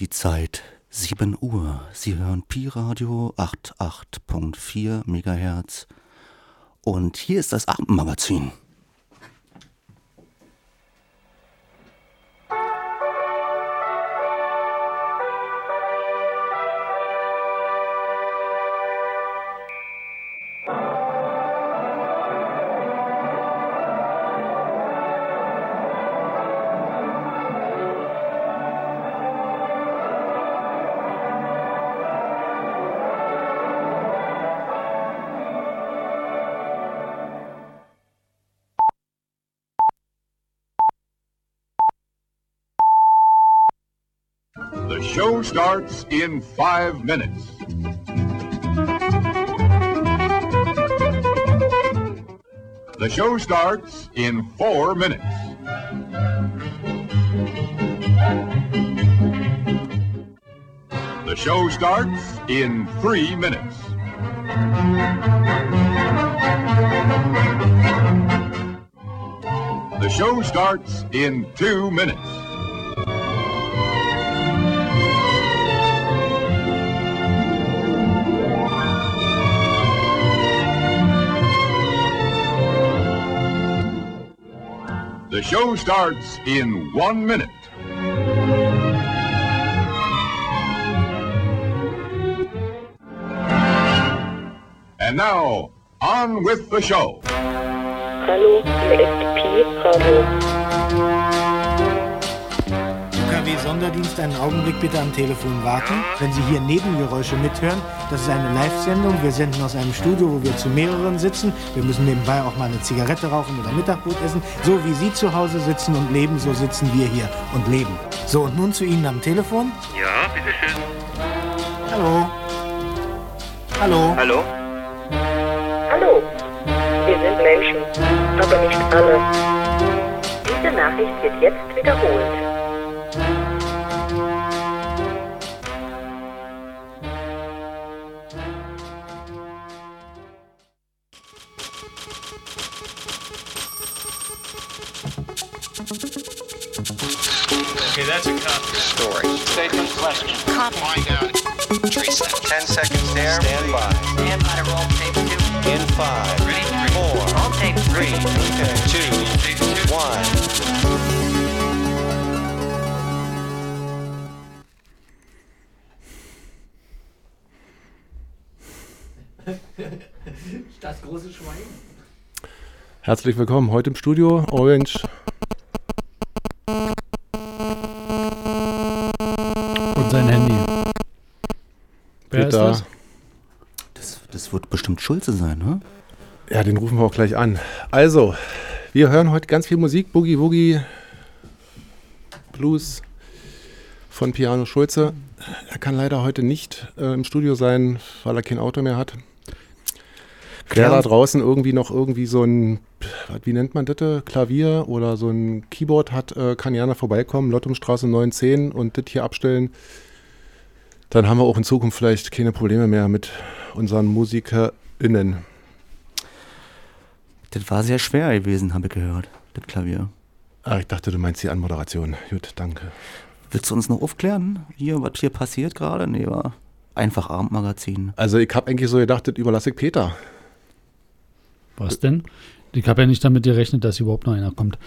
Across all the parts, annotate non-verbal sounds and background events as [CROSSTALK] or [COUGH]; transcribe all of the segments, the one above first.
Die Zeit 7 Uhr. Sie hören Pi Radio 88.4 MHz. Und hier ist das Abendmagazin. Starts in five minutes. The show starts in four minutes. The show starts in three minutes. The show starts in two minutes. Show starts in one minute. And now, on with the show. Hallo. UKW-Sonderdienst, einen Augenblick bitte am Telefon warten. Wenn Sie hier Nebengeräusche mithören, das ist eine Live-Sendung. Wir senden aus einem Studio, wo wir zu mehreren sitzen. Wir müssen nebenbei auch mal eine Zigarette rauchen oder Mittagbrot essen. So wie Sie zu Hause sitzen und leben, so sitzen wir hier und leben. So, und nun zu Ihnen am Telefon. Ja, bitteschön. Hallo. Hallo. Hallo? Hallo, wir sind Menschen, aber nicht alle. Diese Nachricht wird jetzt wiederholt. Okay, that's a copy. story. Statement question. Find out. Trace that. Ten seconds there. Stand by. Stand by to roll tape two. In five. Ready? Four. Roll tape three. Two. One. Das große Schwein. Herzlich willkommen heute im Studio Orange. Wer ist das? Das, das wird bestimmt Schulze sein, ne? Ja, den rufen wir auch gleich an. Also, wir hören heute ganz viel Musik. Boogie Woogie, Blues von Piano Schulze. Er kann leider heute nicht äh, im Studio sein, weil er kein Auto mehr hat. Wer da draußen irgendwie noch irgendwie so ein, wie nennt man das, Klavier oder so ein Keyboard hat, äh, kann gerne vorbeikommen, Lottumstraße 910 und das hier abstellen. Dann haben wir auch in Zukunft vielleicht keine Probleme mehr mit unseren MusikerInnen. Das war sehr schwer gewesen, habe ich gehört, das Klavier. Ah, ich dachte, du meinst die Anmoderation. Gut, danke. Willst du uns noch aufklären, hier, was hier passiert gerade? Nee, war einfach Abendmagazin. Also ich habe eigentlich so gedacht, das überlasse ich Peter. Was denn? Ich habe ja nicht damit gerechnet, dass überhaupt noch einer kommt.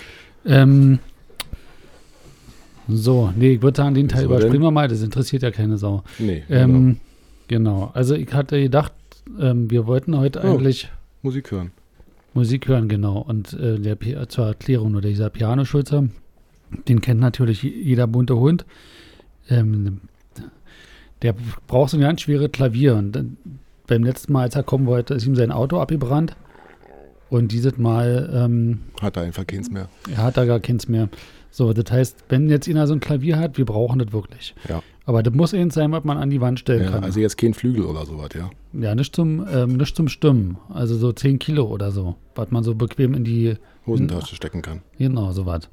Ähm, so, nee, ich würde sagen, den Teil überspringen wir mal, das interessiert ja keine Sau. Nee, Ähm, genau, also ich hatte gedacht, ähm, wir wollten heute Oh. eigentlich Musik hören. Musik hören, genau. Und äh, der, zur Erklärung, nur dieser Pianoschulzer, den kennt natürlich jeder bunte Hund. Ähm, der braucht so ein ganz schweres Klavier. Und dann, beim letzten Mal, als er kommen wollte, ist ihm sein Auto abgebrannt. Und dieses Mal ähm, Hat er einfach keins mehr. er hat da gar keins mehr. So, das heißt, wenn jetzt einer so ein Klavier hat, wir brauchen das wirklich. Ja. Aber das muss eins sein, was man an die Wand stellen Ja, kann. also jetzt kein Flügel oder sowas, ja. ja, nicht zum, ähm, nicht zum Stimmen. Also so 10 Kilo oder so, was man so bequem in die Hosentasche stecken kann. Genau, so was.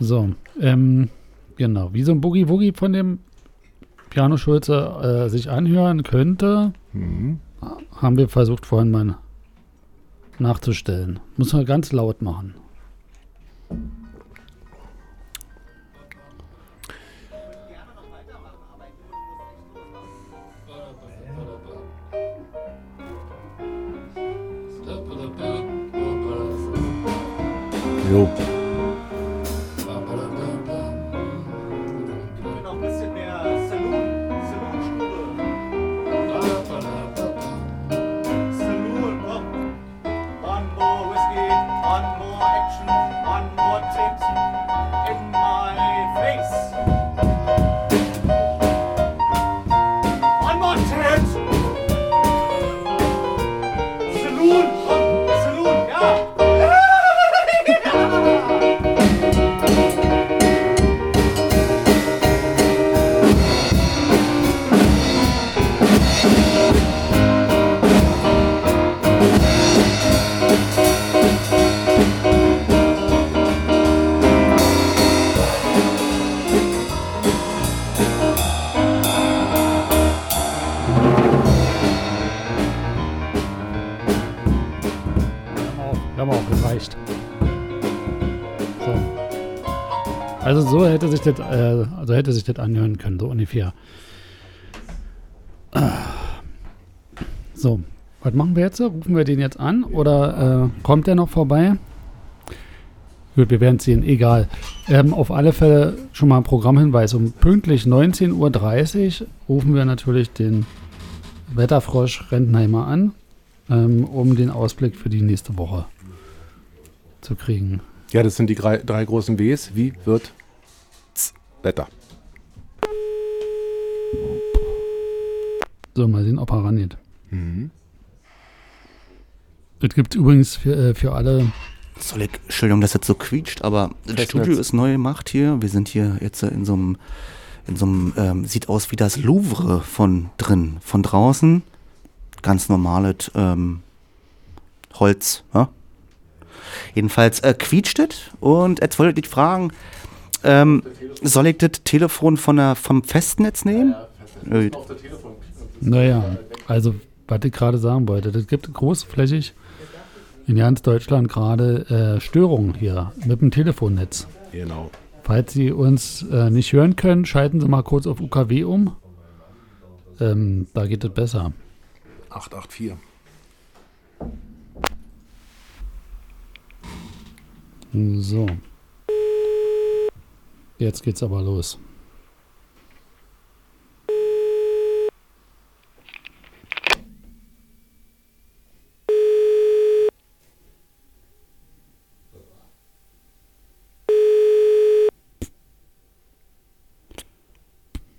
So, ähm, genau. Wie so ein Boogie-Woogie von dem Piano-Schulze äh, sich anhören könnte, Mhm. haben wir versucht vorhin mal nachzustellen. Muss man ganz laut machen. Europa. Das, äh, so hätte sich das anhören können, so ungefähr. Ah. So, was machen wir jetzt? Rufen wir den jetzt an oder äh, kommt der noch vorbei? Gut, wir werden sehen, egal. Ähm, auf alle Fälle schon mal ein Programmhinweis. Um pünktlich 19.30 Uhr rufen wir natürlich den Wetterfrosch Rentenheimer an, ähm, um den Ausblick für die nächste Woche zu kriegen. Ja, das sind die drei, drei großen Ws. Wie wird Wetter? So, mal sehen, ob er rangeht. Es gibt übrigens für, äh, für alle, Soll ich, Entschuldigung, dass das so quietscht, aber das. Studio ist neu gemacht hier. Wir sind hier jetzt in so einem, in so einem, ähm, sieht aus wie das Louvre von drin. Von draußen ganz normales ähm, Holz. Ja? Jedenfalls äh, quietscht es und jetzt wollte ich fragen, ähm, soll ich das Telefon von der, vom Festnetz nehmen? Äh, naja, also, was ich gerade sagen wollte, das gibt großflächig in ganz Deutschland gerade äh, Störungen hier mit dem Telefonnetz. Genau. Falls Sie uns äh, nicht hören können, schalten Sie mal kurz auf UKW um. Ähm, da geht es besser. 884. So. Jetzt geht's aber los.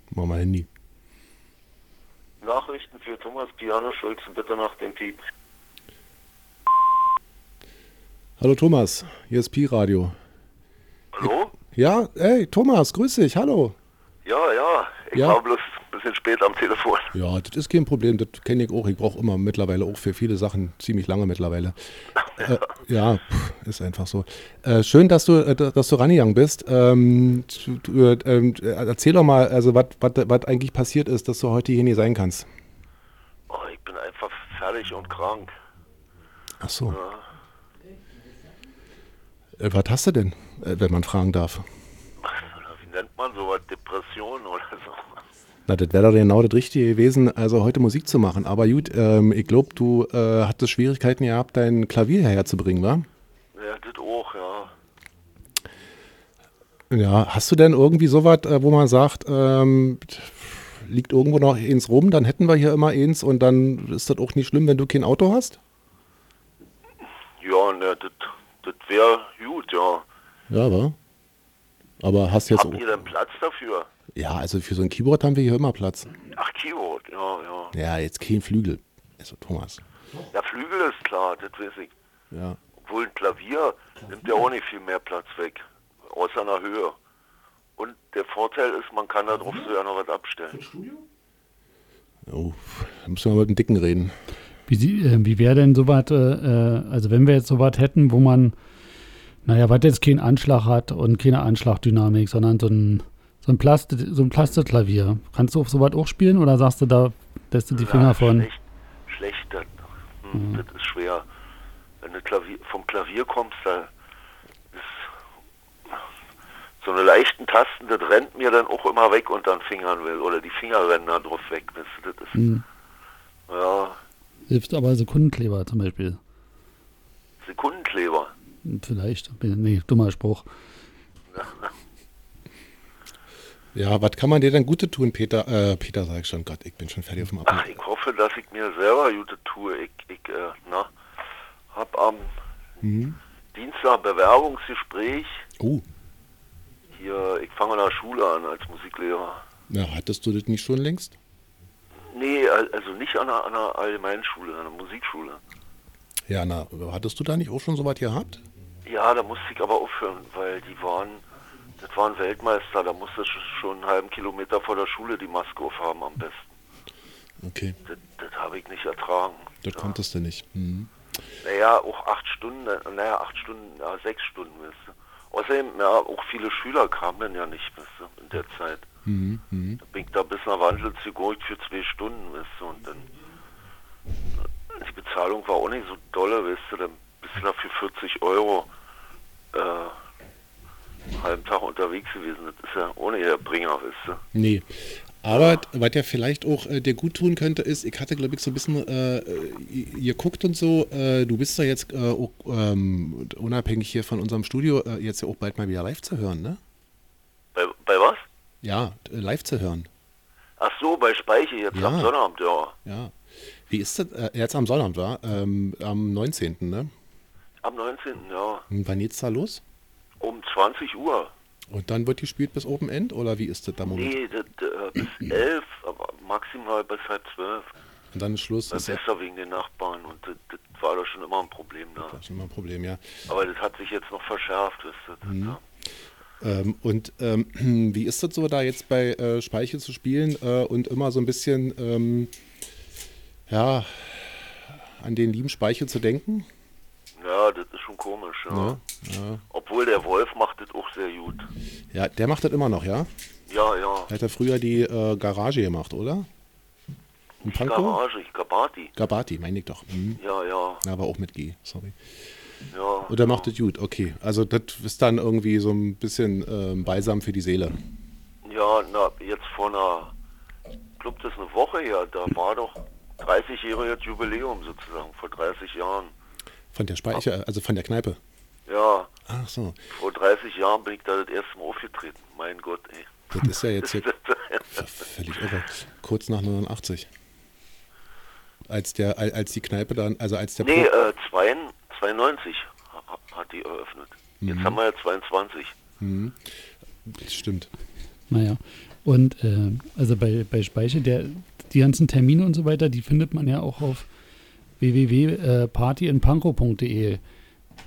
Mach mal Handy. Nachrichten für Thomas Piano Schulze bitte nach dem Piep. Hallo Thomas, hier ist Pi Radio. Ja, hey Thomas, grüß dich, hallo. Ja, ja. Ich Ja. war bloß ein bisschen spät am Telefon. Ja, das ist kein Problem, das kenne ich auch. Ich brauche immer mittlerweile auch für viele Sachen ziemlich lange mittlerweile. [LAUGHS] Äh, ja, pff, ist einfach so. Äh, schön, dass du, äh, dass du rangegangen bist. Ähm, du, äh, ähm, äh, erzähl doch mal, also was eigentlich passiert ist, dass du heute hier nicht sein kannst. Oh, ich bin einfach fertig und krank. Ach so. Äh, was hast du denn, äh, wenn man fragen darf? Nennt man sowas? Depression oder [LAUGHS] so? Na, das wäre doch genau das Richtige gewesen, also heute Musik zu machen. Aber gut, ähm, ich glaube, du äh, hattest Schwierigkeiten gehabt, dein Klavier herzubringen, wa? Ja, das auch, ja. Ja, hast du denn irgendwie sowas, äh, wo man sagt, ähm, liegt irgendwo noch eins rum, dann hätten wir hier immer eins und dann ist das auch nicht schlimm, wenn du kein Auto hast? Ja, ne, das das wäre gut, ja. Ja, wa? Aber hast jetzt Habt ihr denn Platz dafür? Ja, also für so ein Keyboard haben wir hier immer Platz. Ach, Keyboard, ja, ja. Ja, jetzt kein Flügel. Also Thomas. Ja, Flügel ist klar, das weiß ich. Ja. Obwohl ein Klavier nimmt ja auch nicht viel mehr Platz weg, außer einer Höhe. Und der Vorteil ist, man kann da drauf sogar noch was abstellen. Oh, da müssen wir mit dem Dicken reden. Wie, sie- äh, wie wäre denn sowas, äh, äh, also wenn wir jetzt sowas hätten, wo man, naja, was jetzt keinen Anschlag hat und keine Anschlagdynamik, sondern so ein, so ein, Plastik, so ein Plastikklavier. Kannst du auf sowas auch spielen oder sagst du, da lässt du die Finger Ja, von? Schlecht, schlecht das, hm, das ist schwer. Wenn du Klavier, vom Klavier kommst, da ist so eine leichten Tasten, das rennt mir dann auch immer weg unter den Fingern will. Oder die Finger rennen da drauf weg. Das, das ist, Hm. ja, Hilft aber Sekundenkleber zum Beispiel. Sekundenkleber. Vielleicht. Nee, dummer Spruch. [LAUGHS] Ja, was kann man dir denn Gute tun, Peter? Äh, Peter, sag ich schon, Gott, ich bin schon fertig auf dem Ach, Abend. ich hoffe, dass ich mir selber Gute tue. Ich, ich äh, na, hab am Mhm. Dienstag Bewerbungsgespräch. Oh, Hier, ich fange an der Schule an als Musiklehrer. na, hattest du das nicht schon längst? Nee, al- also nicht an einer, an einer Allgemeinschule, an einer Musikschule. Ja, na, hattest du da nicht auch schon so was gehabt? Ja, da musste ich aber aufhören, weil die waren, das waren Weltmeister, da musste ich schon einen halben Kilometer vor der Schule die Maske aufhaben am besten. Okay, Das, das habe ich nicht ertragen. das konntest du nicht. Mhm. Naja, auch acht Stunden, naja, acht Stunden, ja, sechs Stunden, weißt du. Außerdem, ja, auch viele Schüler kamen dann ja nicht, weißt du, in der Zeit. Mhm. Mhm. Da bin ich da bis nach Wandel geholt für zwei Stunden, weißt du, und dann, die Bezahlung war auch nicht so dolle, weißt du, dann bist du da für 40 Euro, äh, einen halben Tag unterwegs gewesen, das ist ja ohne der Bringer, weißt du. Nee. Aber was ja vielleicht auch äh, dir gut tun könnte, ist, ich hatte, glaube ich, so ein bisschen äh, ihr guckt und so, äh, du bist da jetzt äh, auch ähm, unabhängig hier von unserem Studio äh, jetzt ja auch bald mal wieder live zu hören, ne? Bei, bei was? Ja, äh, live zu hören. Ach so, bei Speiche jetzt Ja. am Sonnabend, ja. Ja. Wie ist das? Äh, jetzt am Sonnabend, war? Ähm, am 19., ne? Am 19. ja, Und wann geht's da los? um 20 Uhr. Und dann wird gespielt bis Open End oder wie ist das da Moment? Nee, das, äh, bis [CLEARS THROAT] 11, aber maximal bis halb 12. Und dann ist Schluss. Das Das ist besser wegen den Nachbarn und das, das war doch schon immer ein Problem da. ja immer ein Problem, ja. Aber das hat sich jetzt noch verschärft, wisst ihr. Das, Mhm. ja. Ähm, und ähm, [CLEARS THROAT] wie ist das so, da jetzt bei äh, Speiche zu spielen äh, und immer so ein bisschen, ähm, ja, an den lieben Speiche zu denken? ja, das ist schon komisch, ja. Ne? Ja. Obwohl der Wolf macht das auch sehr gut. ja, der macht das immer noch, ja? Ja, ja. Er hat ja früher die äh, Garage gemacht, oder? In Pankow? Garage, Gabati. Gabati, meine ich doch. Mhm. Ja, ja, Aber auch mit G, sorry. ja. Und er macht das gut, okay. Also das ist dann irgendwie so ein bisschen ähm, Balsam für die Seele. Ja, na, jetzt vor einer, ich glaube, das ist eine Woche her, da war doch 30-jähriges Jubiläum sozusagen, vor 30 Jahren. Von der Speiche, also von der Kneipe. Ja, Ach so, vor 30 Jahren bin ich da das erste Mal aufgetreten. Mein Gott, ey. das ist ja jetzt [LAUGHS] hier [LAUGHS] völlig irre. Kurz nach 89. Als der, al- als die Kneipe dann, also als der Nee, Pro- äh, 92, 92 ha- hat die eröffnet. Jetzt Mhm. haben wir ja 22. Mhm. Das stimmt. Naja. Und äh, also bei, bei Speiche, der, die ganzen Termine und so weiter, die findet man ja auch auf www.partyinpankow.de.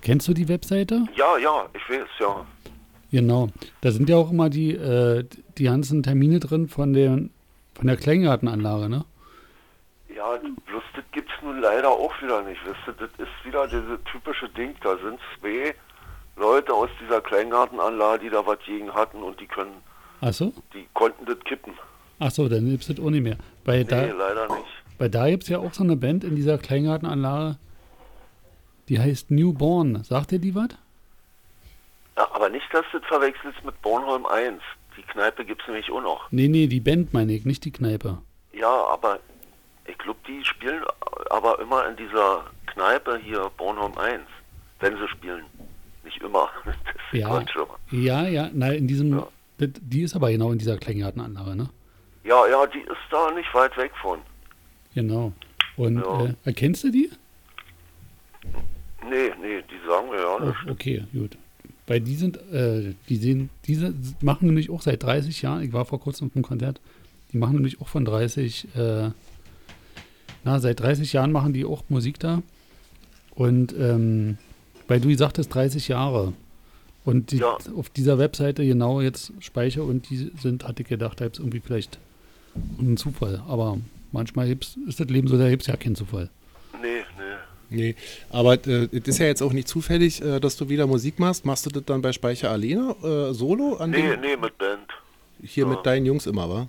Kennst du die Webseite? Ja, ja, ich weiß, ja. Genau. Da sind ja auch immer die, äh, die ganzen Termine drin von, den, von der Kleingartenanlage, ne? Ja, bloß das gibt's nun leider auch wieder nicht, wisst ihr? Das ist wieder diese typische Ding, da sind zwei Leute aus dieser Kleingartenanlage, die da was gegen hatten und die können, Ach so? die konnten das kippen. Ach so, dann gibt es das auch nicht mehr. Bei Nee, da, leider nicht. bei da gibt es ja auch so eine Band in dieser Kleingartenanlage, die heißt Newborn. Sagt ihr die was? Ja, aber nicht, dass du das verwechselst mit Bornholm 1. Die Kneipe gibt's nämlich auch noch. Nee, nee, die Band meine ich, nicht die Kneipe. Ja, aber ich glaube, die spielen aber immer in dieser Kneipe hier Bornholm 1, wenn sie spielen. Nicht immer. [LAUGHS] Das ist Ja, ja, ja, na, in diesem, das, die ist aber genau in dieser Kleingartenanlage, ne? Ja, ja, die ist da nicht weit weg von. Genau. Und Ja. äh, erkennst du die? Nee, nee, die sagen mir ja Oh, nicht. okay, gut. Weil die sind, äh, die sehen, diese machen nämlich auch seit 30 Jahren, ich war vor kurzem auf einem Konzert, die machen nämlich auch von 30, äh, na, seit 30 Jahren machen die auch Musik da. Und ähm, weil du sagtest 30 Jahre. Und die, Ja. auf dieser Webseite genau jetzt Speicher und die sind, hatte ich gedacht, da gibt es irgendwie vielleicht einen Zufall. Aber manchmal ist das Leben so, da gibt es ja keinen Zufall. Nee, nee. Nee, aber äh, es ist ja jetzt auch nicht zufällig, äh, dass du wieder Musik machst. Machst du das dann bei Speicher alleine, äh, solo? An Nee, nee, mit Band. hier mit deinen Jungs immer, wa?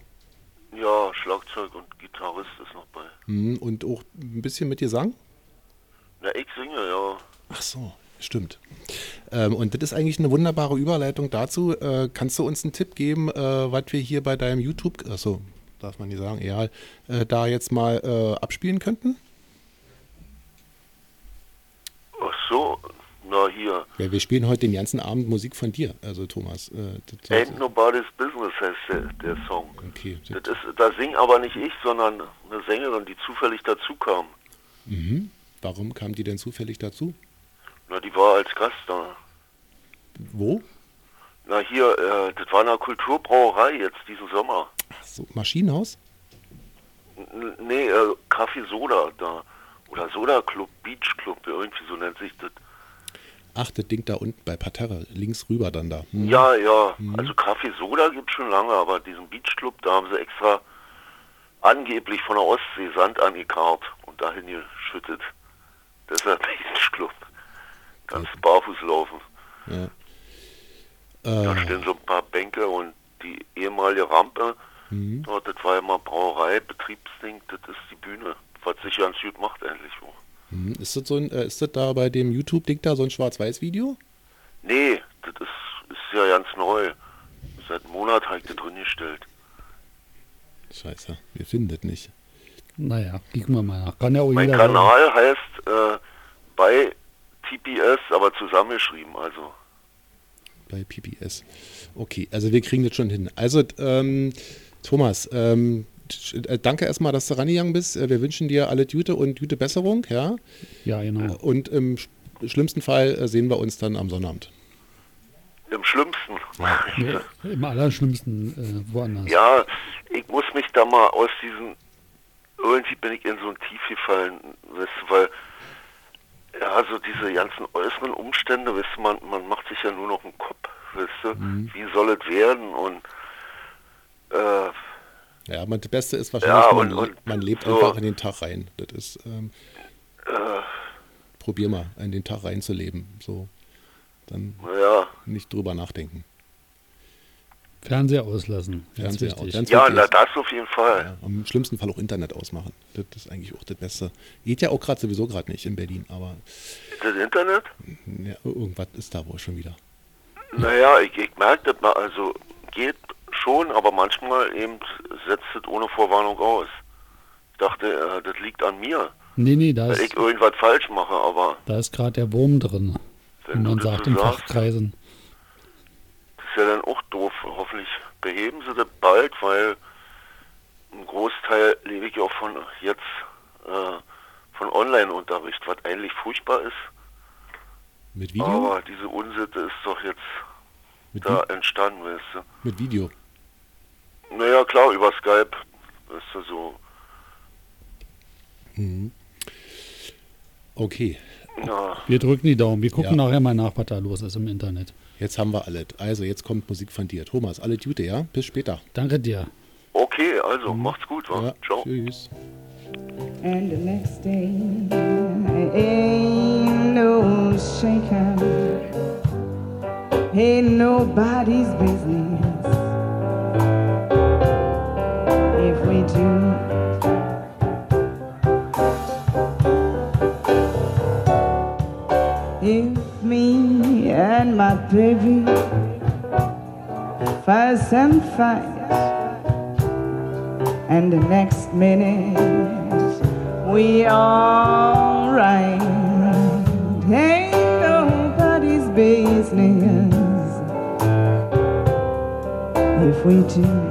Ja, Schlagzeug und Gitarrist ist noch bei. Mhm, und auch ein bisschen mit Gesang? Na, ich singe, ja. Ach so, stimmt. Ähm, und das ist eigentlich eine wunderbare Überleitung dazu. Äh, kannst du uns einen Tipp geben, äh, was wir hier bei deinem YouTube, achso, darf man nicht sagen, egal, äh, da jetzt mal äh, abspielen könnten? Ach so, Na, hier. Ja, wir spielen heute den ganzen Abend Musik von dir, also Thomas. Äh, das- Ain't Nobody's Business heißt der, der Song. Okay. Das ist, da sing aber nicht ich, sondern eine Sängerin, die zufällig dazu kam. Mhm. Warum kam die denn zufällig dazu? Na, die war als Gast da. Wo? Na, hier, äh, das war eine Kulturbrauerei jetzt diesen Sommer. Ach so, Maschinenhaus? Nee, äh, Kaffee Soda da. Oder Soda Club, Beach Club, irgendwie so nennt sich das. Ach, das Ding da unten bei Parterre, links rüber dann da. Hm. Ja, ja. Mhm. Also Kaffee Soda gibt schon lange, aber diesen Beach Club, da haben sie extra angeblich von der Ostsee Sand angekarrt und dahin geschüttet. Deshalb [LAUGHS] Beach Club. Ganz barfuß laufen. Ja. Da Äh, stehen so ein paar Bänke und die ehemalige Rampe, mhm. dort, das war ja mal Brauerei, Betriebsding, das ist die Bühne, was sich ganz gut macht eigentlich. auch. Mhm. Ist das so ein, äh, ist das da bei dem YouTube-Ding da so ein Schwarz-Weiß-Video? Nee, das ist, ist ja ganz neu. Seit einem Monat habe ich das drin gestellt. Scheiße, wir finden das nicht. Naja, kicken wir mal nach. Kann ja auch Mein Kanal heißt äh, bei TPS, aber zusammengeschrieben, also. Bei PPS. Okay, also wir kriegen das schon hin. Also, ähm, Thomas, ähm, äh, danke erstmal, dass du rangegangen bist. Äh, Wir wünschen dir alle Gute und gute Besserung, ja? Ja, genau. Und im sch- schlimmsten Fall äh, sehen wir uns dann am Sonnabend. Im schlimmsten. Nee, Im allerschlimmsten äh, woanders. Ja, ich muss mich da mal aus diesen. Irgendwie bin ich in so ein Tief gefallen, weißt du, weil. Ja, so diese ganzen äußeren Umstände, weißt du, man, man macht sich ja nur noch einen Kopf, weißt du, wie soll es werden und. Äh, Ja, aber das Beste ist wahrscheinlich, Ja, man, und- und man lebt so. einfach in den Tag rein. Das ist, ähm, äh, probier mal, in den Tag reinzuleben. So, dann ja. nicht drüber nachdenken. Fernseher auslassen. Fernseher wichtig. aus, ganz Ja, na ist. das auf jeden Fall. Ja, Im schlimmsten Fall auch Internet ausmachen. Das ist eigentlich auch das Beste. Geht ja auch gerade sowieso gerade nicht in Berlin, aber Das Internet? ja, irgendwas ist da wohl schon wieder. Naja, ich, ich merke das mal, also geht schon, aber manchmal eben setzt es ohne Vorwarnung aus. Ich dachte, äh, das liegt an mir, Nee, nee, da weil ist, ich irgendwas falsch mache, aber da ist gerade der Wurm drin, wenn man sagt in sagst, Fachkreisen. das ist ja dann auch doof. Hoffentlich beheben sie das bald, weil ein Großteil lebe ich ja auch von jetzt äh, von Online-Unterricht, was eigentlich furchtbar ist. Mit Video? Aber diese Unsitte ist doch jetzt Mit, da Vi entstanden, weißt du. mit Video. Naja, klar, über Skype, weißt du, so. Mhm. Okay, Ja, Wir drücken die Daumen. Wir gucken Ja. nachher mal nach, was da los ist im Internet. jetzt haben wir alles. Also, jetzt kommt Musik von dir. Thomas, alle Gute, ja? Bis später. Danke dir. okay, also, macht's gut, wa? Ja, Ciao. tschüss. And the next day ain't no shaking, ain't nobody's business. We do, if me and my baby fuss and fight and the next minute we all right. Ain't nobody's business if we do.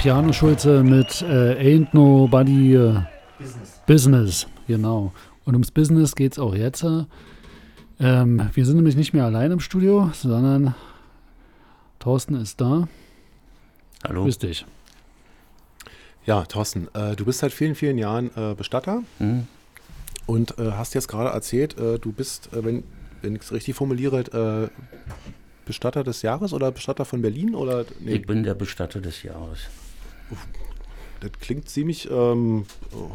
Piano Schulze mit äh, Ain't Nobody äh, Business. Business, genau. Und ums Business geht es auch jetzt. Ähm, wir sind nämlich nicht mehr allein im Studio, sondern Thorsten ist da. Hallo. Grüß dich. Ja, Thorsten, äh, du bist seit vielen, vielen Jahren äh, Bestatter Mhm. und äh, hast jetzt gerade erzählt, äh, du bist, äh, wenn, wenn ich es richtig formuliere, äh, Bestatter des Jahres oder Bestatter von Berlin? Oder, nee, Ich bin der Bestatter des Jahres. Das klingt ziemlich ähm,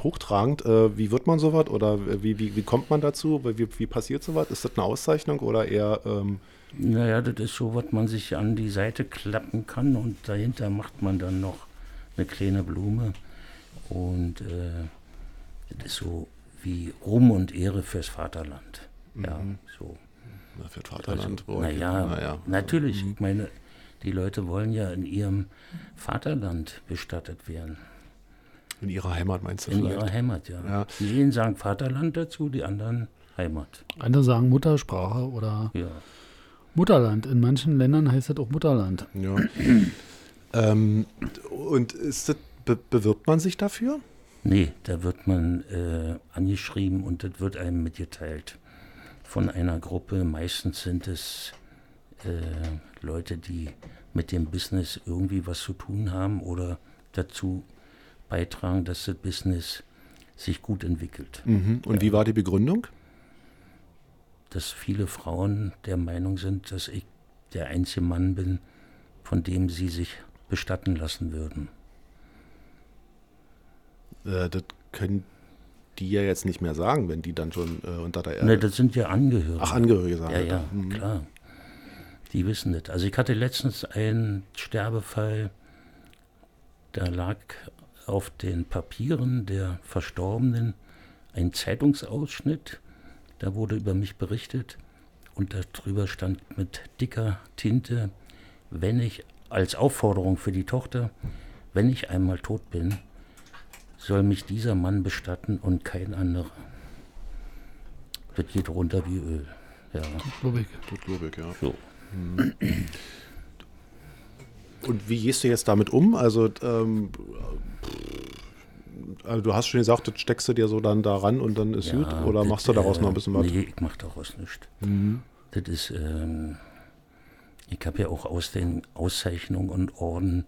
hochtragend. Äh, wie wird man sowas oder wie, wie, wie kommt man dazu? Wie, wie passiert sowas? Ist das eine Auszeichnung oder eher... Ähm, Naja, das ist so, was man sich an die Seite klappen kann und dahinter macht man dann noch eine kleine Blume. Und äh, das ist so wie Ruhm und Ehre fürs Vaterland. Ja, Mhm. so. na, für das Vaterland. Also, naja, naja. natürlich. Ich meine, die Leute wollen ja in ihrem Vaterland bestattet werden. In ihrer Heimat meinst du In vielleicht? ihrer Heimat, ja. Ja. Die einen sagen Vaterland dazu, die anderen Heimat. Andere sagen Muttersprache oder Ja. Mutterland. In manchen Ländern heißt das auch Mutterland. Ja. [CLEARS THROAT] ähm, und ist das, be bewirbt man sich dafür? Nee, da wird man äh, angeschrieben und das wird einem mitgeteilt von einer Gruppe. Meistens sind es Leute, die mit dem Business irgendwie was zu tun haben oder dazu beitragen, dass das Business sich gut entwickelt. Mhm. Und wie war die Begründung? Dass viele Frauen der Meinung sind, dass ich der einzige Mann bin, von dem sie sich bestatten lassen würden. Äh, das können die ja jetzt nicht mehr sagen, wenn die dann schon äh, unter der Erde... Ne, das sind ja Angehörige. Ach, Angehörige sagen Ja, ja, Mhm. klar. Die wissen das. Also ich hatte letztens einen Sterbefall, da lag auf den Papieren der Verstorbenen ein Zeitungsausschnitt. Da wurde über mich berichtet und darüber stand mit dicker Tinte, wenn ich als Aufforderung für die Tochter, wenn ich einmal tot bin, soll mich dieser Mann bestatten und kein anderer. Das geht runter wie Öl. Ja. Lubig. Das glaube ich, ja. So. Und wie gehst du jetzt damit um? Also, ähm, also du hast schon gesagt, das steckst du dir so dann daran und dann ist gut? Oder das, machst du daraus äh, noch ein bisschen was? Nee, ich mach daraus nichts. Mhm. Das ist, ähm, ich habe ja auch aus den Auszeichnungen und Orden,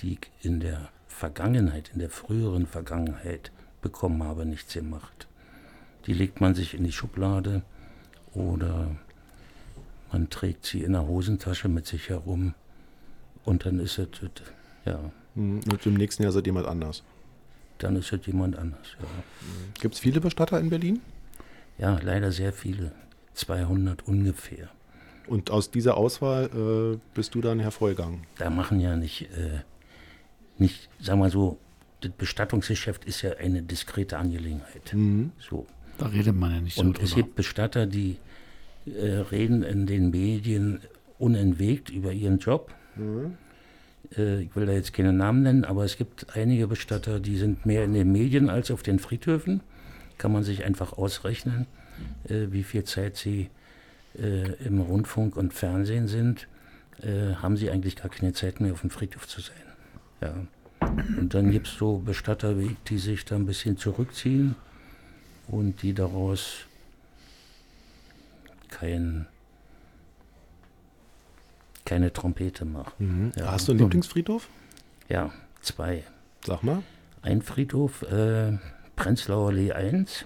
die ich in der Vergangenheit, in der früheren Vergangenheit bekommen habe, nichts gemacht. Die legt man sich in die Schublade oder man trägt sie in der Hosentasche mit sich herum und dann ist es, ja, Mhm. Und im nächsten Jahr seid jemand anders. dann ist es jemand anders. Ja. Gibt es viele Bestatter in Berlin? ja, leider sehr viele. 200 ungefähr. Und aus dieser Auswahl äh, bist du dann hervorgegangen? da machen ja nicht, äh, nicht, sagen wir so, das Bestattungsgeschäft ist ja eine diskrete Angelegenheit. Mhm. So. Da redet man ja nicht so Und es drüber. gibt Bestatter, die äh, reden in den Medien unentwegt über ihren Job. Mhm. Äh, ich will da jetzt keine Namen nennen, aber es gibt einige Bestatter, die sind mehr in den Medien als auf den Friedhöfen. Kann man sich einfach ausrechnen, äh, wie viel Zeit sie im Rundfunk und Fernsehen sind. Haben sie eigentlich gar keine Zeit mehr auf dem Friedhof zu sein. Ja. Und dann gibt es so Bestatter die sich da ein bisschen zurückziehen und die daraus kein, keine Trompete machen. Mhm. Ja. Hast du einen Lieblingsfriedhof? Ja, zwei. Sag mal. Ein Friedhof, äh, Prenzlauer Allee 1,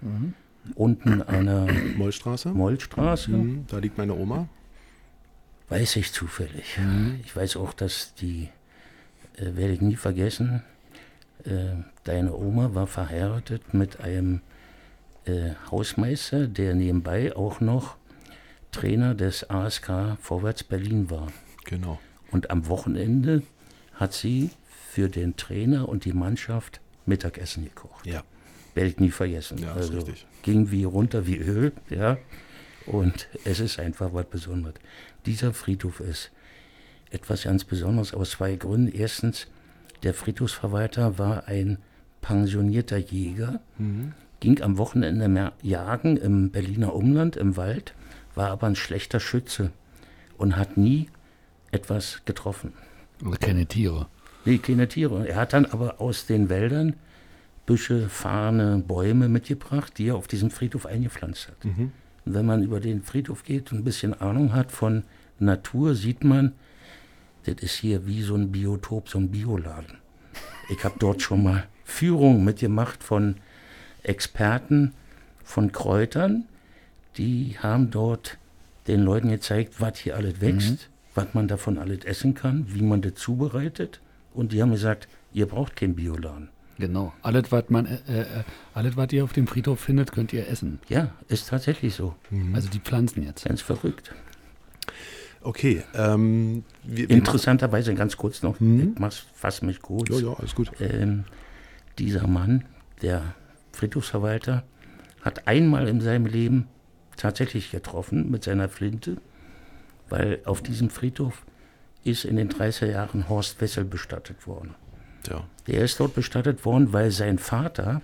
Mhm. unten an der [COUGHS] Mollstraße? Mollstraße. Mhm. Da liegt meine Oma. Weiß ich zufällig. Mhm. Ich weiß auch, dass die, äh, werde ich nie vergessen, äh, deine Oma war verheiratet mit einem äh, Hausmeister, der nebenbei auch noch Trainer des ASK Vorwärts Berlin war. Genau. Und am Wochenende hat sie für den Trainer und die Mannschaft Mittagessen gekocht. Ja. Ich nie vergessen. Ja, also richtig. ging wie runter wie Öl, ja. Und es ist einfach was Besonderes. Dieser Friedhof ist etwas ganz Besonderes aus zwei Gründen. Erstens, der Friedhofsverwalter war ein pensionierter Jäger, Mhm. Ging am Wochenende mehr jagen im Berliner Umland, im Wald, war aber ein schlechter Schütze und hat nie etwas getroffen. Oder keine Tiere. Nee, keine Tiere. Er hat dann aber aus den Wäldern Büsche, Farne, Bäume mitgebracht, die er auf diesem Friedhof eingepflanzt hat. Mhm. Und wenn man über den Friedhof geht und ein bisschen Ahnung hat von Natur, sieht man, das ist hier wie so ein Biotop, so ein Bioladen. Ich habe dort schon mal Führungen mitgemacht von Experten von Kräutern, die haben dort den Leuten gezeigt, was hier alles wächst, was man davon alles essen kann, wie man das zubereitet. Und die haben gesagt, ihr braucht keinen Bioladen. Genau. Alles, was man, äh, äh, alles, was ihr auf dem Friedhof findet, könnt ihr essen. Ja, ist tatsächlich so. Also die Pflanzen jetzt. Ganz verrückt. Okay. Ähm, wir, Interessanterweise ganz kurz noch, ich mach's, fass mich kurz. Ja, ja, alles gut. Ähm, dieser Mann, der Friedhofsverwalter, hat einmal in seinem Leben tatsächlich getroffen mit seiner Flinte, weil auf diesem Friedhof ist in den 30er Jahren Horst Wessel bestattet worden. Ja. Der ist dort bestattet worden, weil sein Vater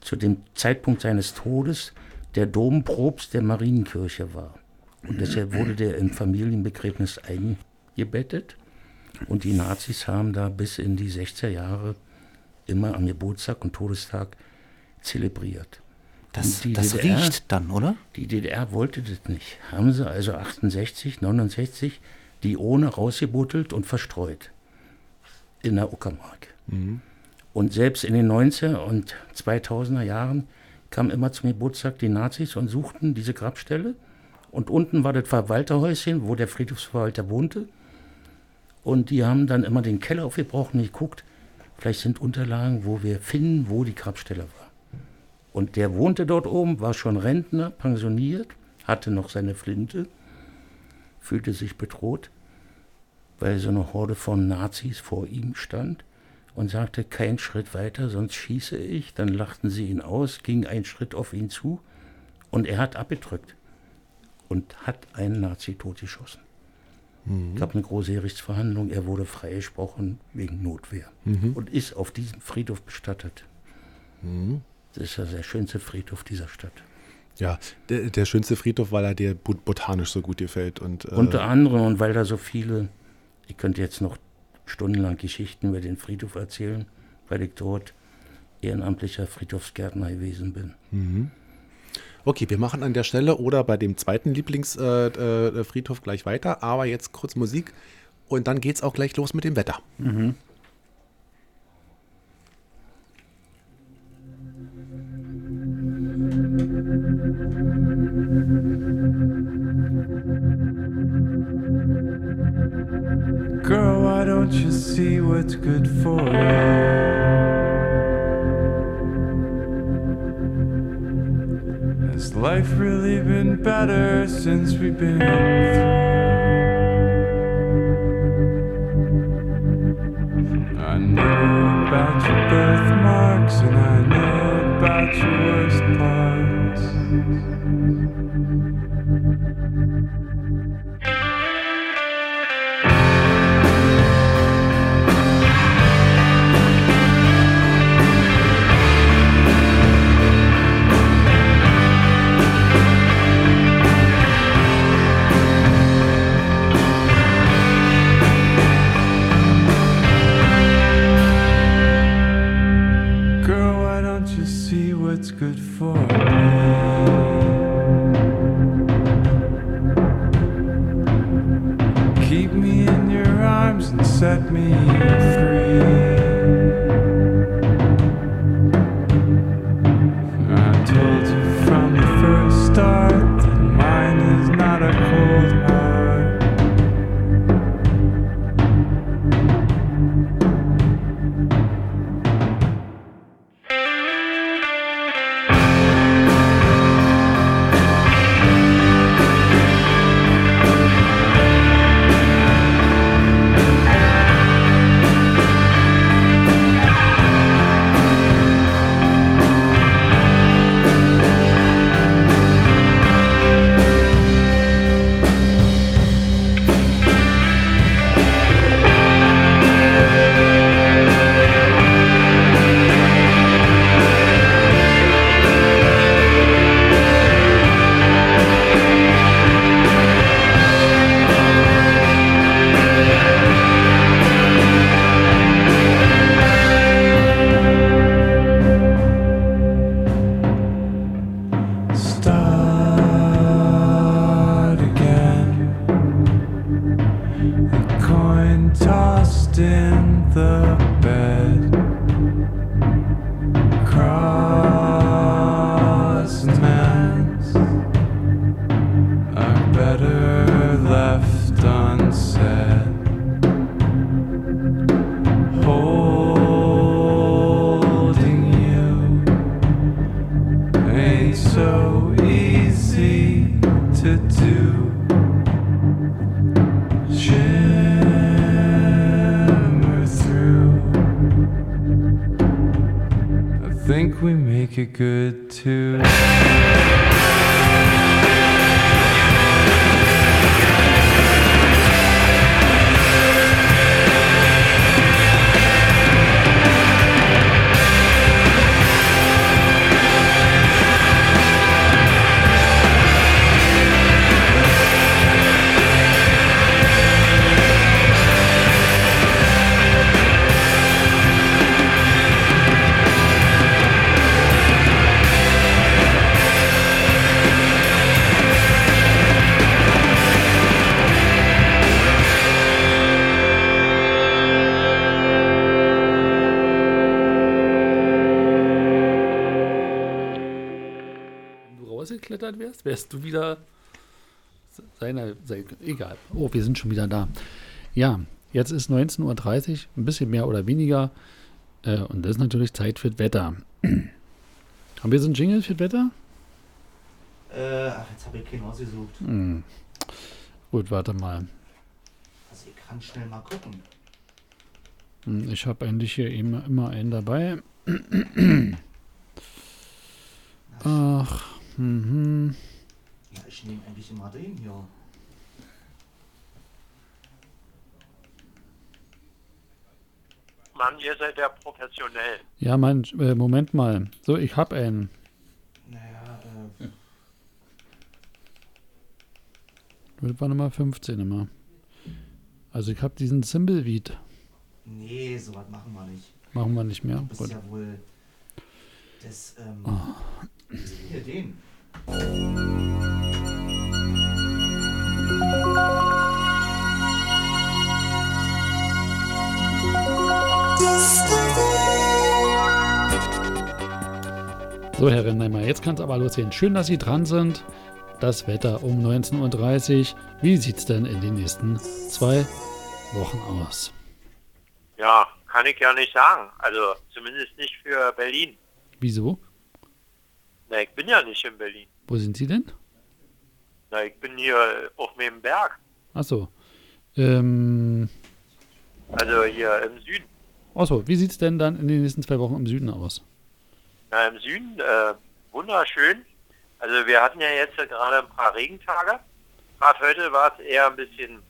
zu dem Zeitpunkt seines Todes der Dompropst der Marienkirche war. Und deshalb wurde der im Familienbegräbnis eingebettet. Und die Nazis haben da bis in die 60er Jahre immer am Geburtstag und Todestag zelebriert. Das, das DDR riecht dann, oder? Die DDR wollte das nicht. Haben sie also 68, 69 die ohne rausgebuttelt und verstreut in der Uckermark. Und selbst in den 90er und 2000er Jahren kamen immer zum Geburtstag die Nazis und suchten diese Grabstelle. Und unten war das Verwalterhäuschen, wo der Friedhofsverwalter wohnte. Und die haben dann immer den Keller aufgebrochen und geguckt, vielleicht sind Unterlagen, wo wir finden, wo die Grabstelle war. Und der wohnte dort oben, war schon Rentner, pensioniert, hatte noch seine Flinte, fühlte sich bedroht, weil so eine Horde von Nazis vor ihm stand und sagte, kein Schritt weiter, sonst schieße ich. Dann lachten sie ihn aus, ging ein Schritt auf ihn zu und er hat abgedrückt und hat einen Nazi totgeschossen. Mhm. gab eine große Gerichtsverhandlung, er wurde freigesprochen wegen Notwehr Mhm. und ist auf diesem Friedhof bestattet. Mhm. Das ist ja der schönste Friedhof dieser Stadt. Ja, der, der schönste Friedhof, weil er dir bot- botanisch so gut gefällt. Und, äh, Unter anderem und weil da so viele, ich könnte jetzt noch stundenlang Geschichten über den Friedhof erzählen, weil ich dort ehrenamtlicher Friedhofsgärtner gewesen bin. Mhm. Okay, wir machen an der Stelle oder bei dem zweiten Lieblingsfriedhof äh, äh, gleich weiter, aber jetzt kurz Musik und dann geht's auch gleich los mit dem Wetter. Mhm. What's good for you? Has life really been better since we've been through? I know about your birthmarks and I know about your worst parts. Keep me in your arms and set me free. que wärst, du wieder seiner, sein, egal. Oh, wir sind schon wieder da. Ja, jetzt ist 19.30 Uhr, ein bisschen mehr oder weniger. Äh, und das ist natürlich Zeit für das Wetter. [CLEARS THROAT] Haben wir so einen Jingle für das Wetter? Äh, ach, jetzt habe ich keinen ausgesucht. Hm. Gut, warte mal. Also ich kann schnell mal gucken. Hm, Ich habe eigentlich hier immer, immer einen dabei. [CLEARS THROAT] Ach, mhm. Ich nehme eigentlich immer den hier. Mann, ihr seid ja professionell. Ja, Mann, äh, Moment mal. So, ich habe einen. Naja, äh, Das war Nummer 15 immer. Also ich habe diesen Thimbleweed. nee, sowas machen wir nicht. Machen wir nicht mehr. Du bist Gut. ja wohl das, ähm, Oh. hier, den. So, Herr Rennheimer, jetzt kann es aber losgehen. Schön, dass Sie dran sind. Das Wetter um 19.30 Uhr. Wie sieht es denn in den nächsten zwei Wochen aus? Ja, kann ich ja nicht sagen. Also zumindest nicht für Berlin. Wieso? Na, ich bin ja nicht in Berlin. Wo sind Sie denn? Na, ich bin hier auf dem Berg. Achso. Ähm, Also hier im Süden. achso, wie sieht es denn dann in den nächsten zwei Wochen im Süden aus? Na, im Süden, äh, wunderschön. Also wir hatten ja jetzt gerade ein paar Regentage. Gerade heute war es eher ein bisschen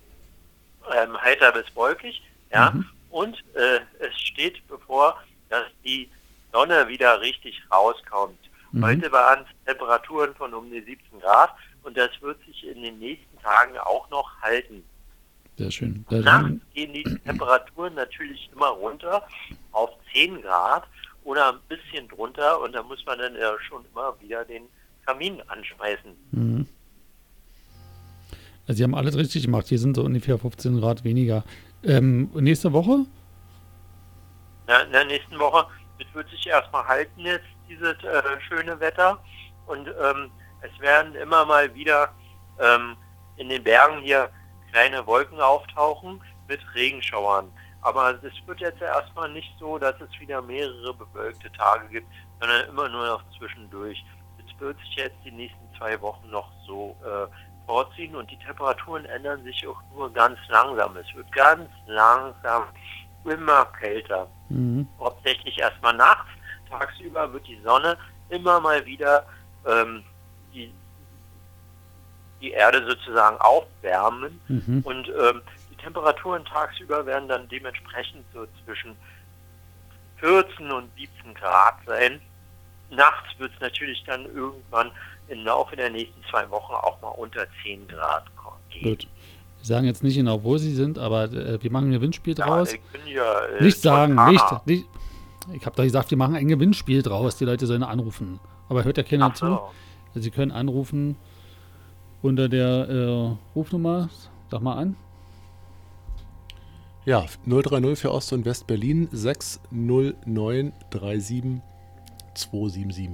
ähm, heiter bis wolkig. Ja. Und äh, es steht bevor, dass die Sonne wieder richtig rauskommt. Mhm. Heute waren es Temperaturen von um die 17 Grad und das wird sich in den nächsten Tagen auch noch halten. Sehr schön. Nachts gehen die Temperaturen natürlich immer runter auf 10 Grad oder ein bisschen drunter und da muss man dann ja schon immer wieder den Kamin anschmeißen. Mhm. Also Sie haben alles richtig gemacht. Hier sind so ungefähr 15 Grad weniger. Ähm, nächste Woche? Na, in der nächsten Woche, das wird sich erstmal halten jetzt, dieses äh, schöne Wetter. Und ähm, es werden immer mal wieder ähm, in den Bergen hier kleine Wolken auftauchen mit Regenschauern. Aber es wird jetzt erstmal nicht so, dass es wieder mehrere bewölkte Tage gibt, sondern immer nur noch zwischendurch. Es wird sich jetzt die nächsten zwei Wochen noch so äh, vorziehen und die Temperaturen ändern sich auch nur ganz langsam. Es wird ganz langsam immer kälter Mhm. hauptsächlich erstmal nachts. Tagsüber wird die Sonne immer mal wieder ähm, die, die Erde sozusagen aufwärmen Mhm. und ähm, die Temperaturen tagsüber werden dann dementsprechend so zwischen 14 und 17 Grad sein. Nachts wird es natürlich dann irgendwann im Laufe der nächsten zwei Wochen auch mal unter 10 Grad kommen. Gut. Wir sagen jetzt nicht genau, wo Sie sind, aber äh, wir machen ein Gewinnspiel draus. bin ja, äh, nicht sagen, nicht, nicht. Ich habe doch gesagt, wir machen ein Gewinnspiel draus. Die Leute sollen anrufen. Aber hört ja keiner Ach so. zu. Also Sie können anrufen unter der äh, Rufnummer. Sag mal an. Ja, 030 für Ost- und West-Berlin 609 37 277.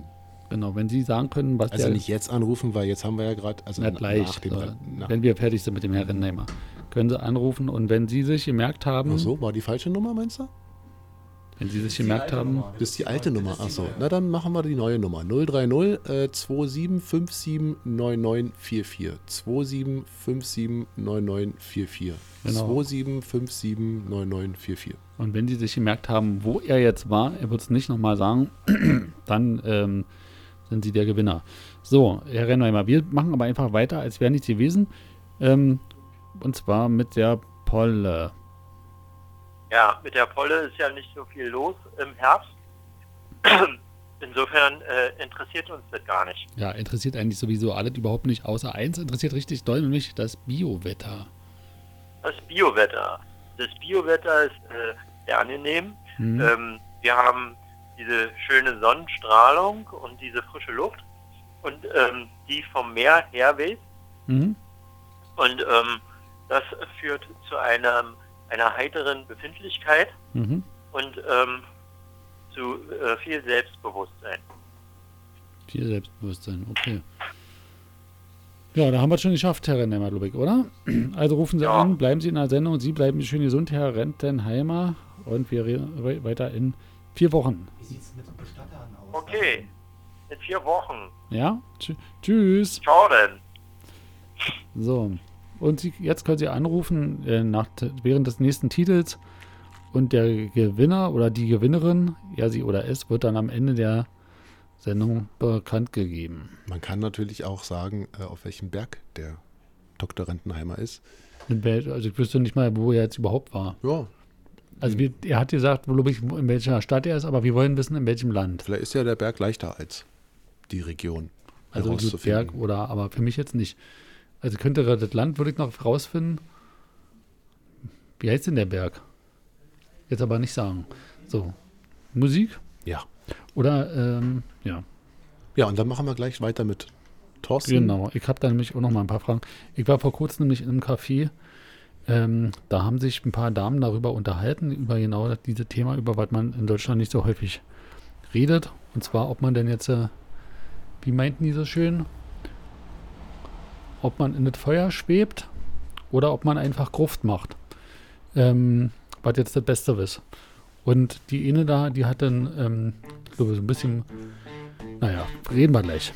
Genau, wenn Sie sagen können, was Also der... nicht jetzt anrufen, weil jetzt haben wir ja gerade, also Na, na- gleich, nach dem, äh, nach, wenn wir fertig sind mit dem Herr Rennheimer, können Sie anrufen und wenn Sie sich gemerkt haben, Ach so, war die falsche Nummer, meinst du? Wenn Sie sich gemerkt haben, Das ist die alte Nummer. Achso, na dann machen wir die neue Nummer. 030 äh, 2757 9944. 2757 9944. Genau. 2757 9944. und wenn Sie sich gemerkt haben, wo er jetzt war, er wird es nicht nochmal sagen, [CLEARS THROAT] dann ähm, sind Sie der Gewinner. So, Herr Rennheimer, wir machen aber einfach weiter, als wäre nichts gewesen. Ähm, und zwar mit der Polle. Ja, mit der Polle ist ja nicht so viel los im Herbst. [CLEARS THROAT] Insofern äh, interessiert uns das gar nicht. Ja, interessiert eigentlich sowieso alles überhaupt nicht, außer eins interessiert richtig doll, nämlich das Biowetter. Das Biowetter. Das Biowetter ist äh, sehr angenehm. Mhm. Ähm, wir haben diese schöne Sonnenstrahlung und diese frische Luft und ähm, die vom Meer herweht. Mhm. Und ähm, das führt zu einem, einer heiteren Befindlichkeit Mhm. und ähm, zu äh, viel Selbstbewusstsein. Viel Selbstbewusstsein, okay. Ja, da haben wir es schon geschafft, Herr Rentenheimer, glaube ich, oder? [CLEARS THROAT] Also rufen Sie an, bleiben Sie in der Sendung, Sie bleiben schön gesund, Herr Rentenheimer. Und wir reden we- weiter in vier Wochen. Wie sieht es mit Bestattern aus? Okay, in vier Wochen. Ja? Tschü- Tschüss. Ciao denn. So. Und Sie, jetzt können Sie anrufen äh, nach, während des nächsten Titels. Und der Gewinner oder die Gewinnerin, ja, sie oder es, wird dann am Ende der Sendung bekannt gegeben. Man kann natürlich auch sagen, äh, auf welchem Berg der Dr. Rentenheimer ist. Also ich wüsste nicht mal, wo er jetzt überhaupt war. Ja. Also wir, er hat gesagt, glaube ich, in welcher Stadt er ist, aber wir wollen wissen, in welchem Land. Vielleicht ist ja der Berg leichter als die Region. Also. Berg oder, aber für mich jetzt nicht. Also könnte er das Land, würde ich noch rausfinden. Wie heißt denn der Berg? Jetzt aber nicht sagen. So. Musik? Ja. Oder, ähm, ja. Ja, und dann machen wir gleich weiter mit Thorsten. Genau. Ich habe da nämlich auch noch mal ein paar Fragen. Ich war vor kurzem nämlich in einem Café. Ähm, da haben sich ein paar Damen darüber unterhalten, über genau dieses Thema, über was man in Deutschland nicht so häufig redet. Und zwar, ob man denn jetzt, äh, wie meinten die so schön, ob man in das Feuer schwebt oder ob man einfach Gruft macht. Ähm, was jetzt das Beste ist. Und die eine da, die hat dann, ähm, ich glaube, so ein bisschen, naja, reden wir gleich.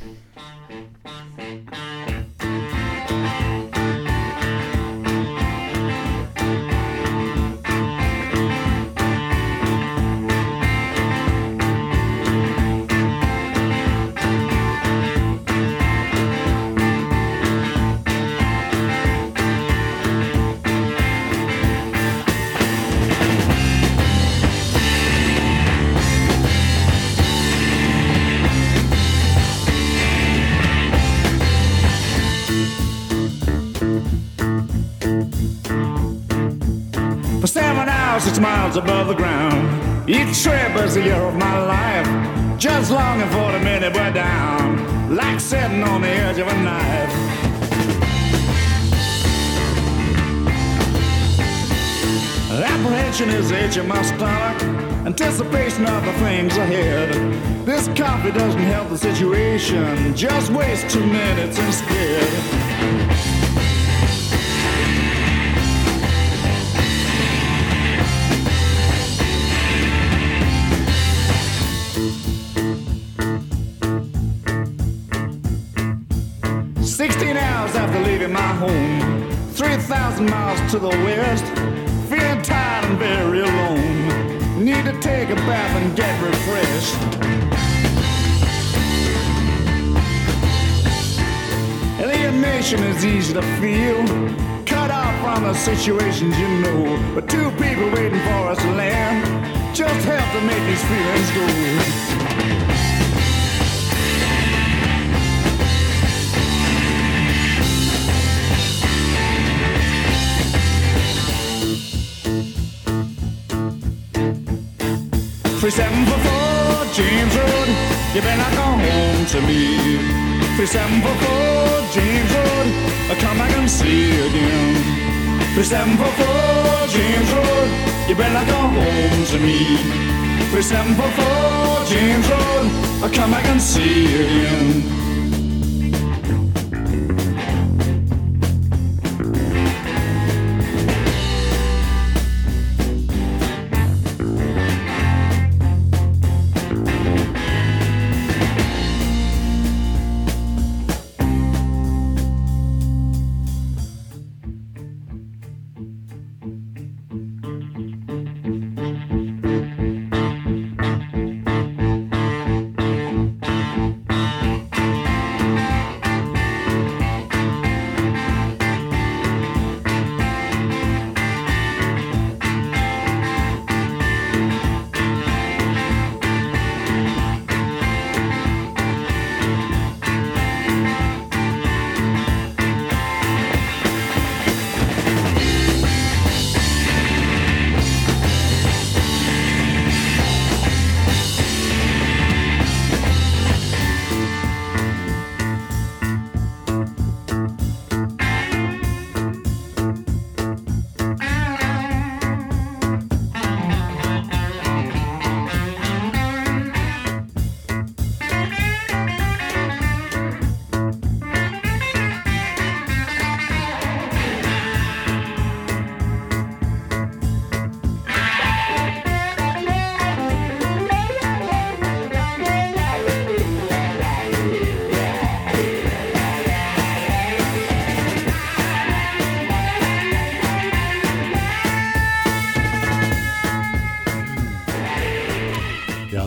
Six miles above the ground. Each trip is a year of my life. Just longing for the minute we're down. Like sitting on the edge of a knife. Apprehension is itching my stomach. Anticipation of the things ahead. This coffee doesn't help the situation. Just waste two minutes instead. Thousand miles to the west, feeling tired and very alone. Need to take a bath and get refreshed. Alienation is easy to feel, cut off from the situations you know. But two people waiting for us to land, just help to make these feelings go. Three seven four four James Road, you better come home to me. Three seven four four James Road, I come back and see you again. 3744 James Road, you better come home to me. 3744 James Road, I'll come back and see you again.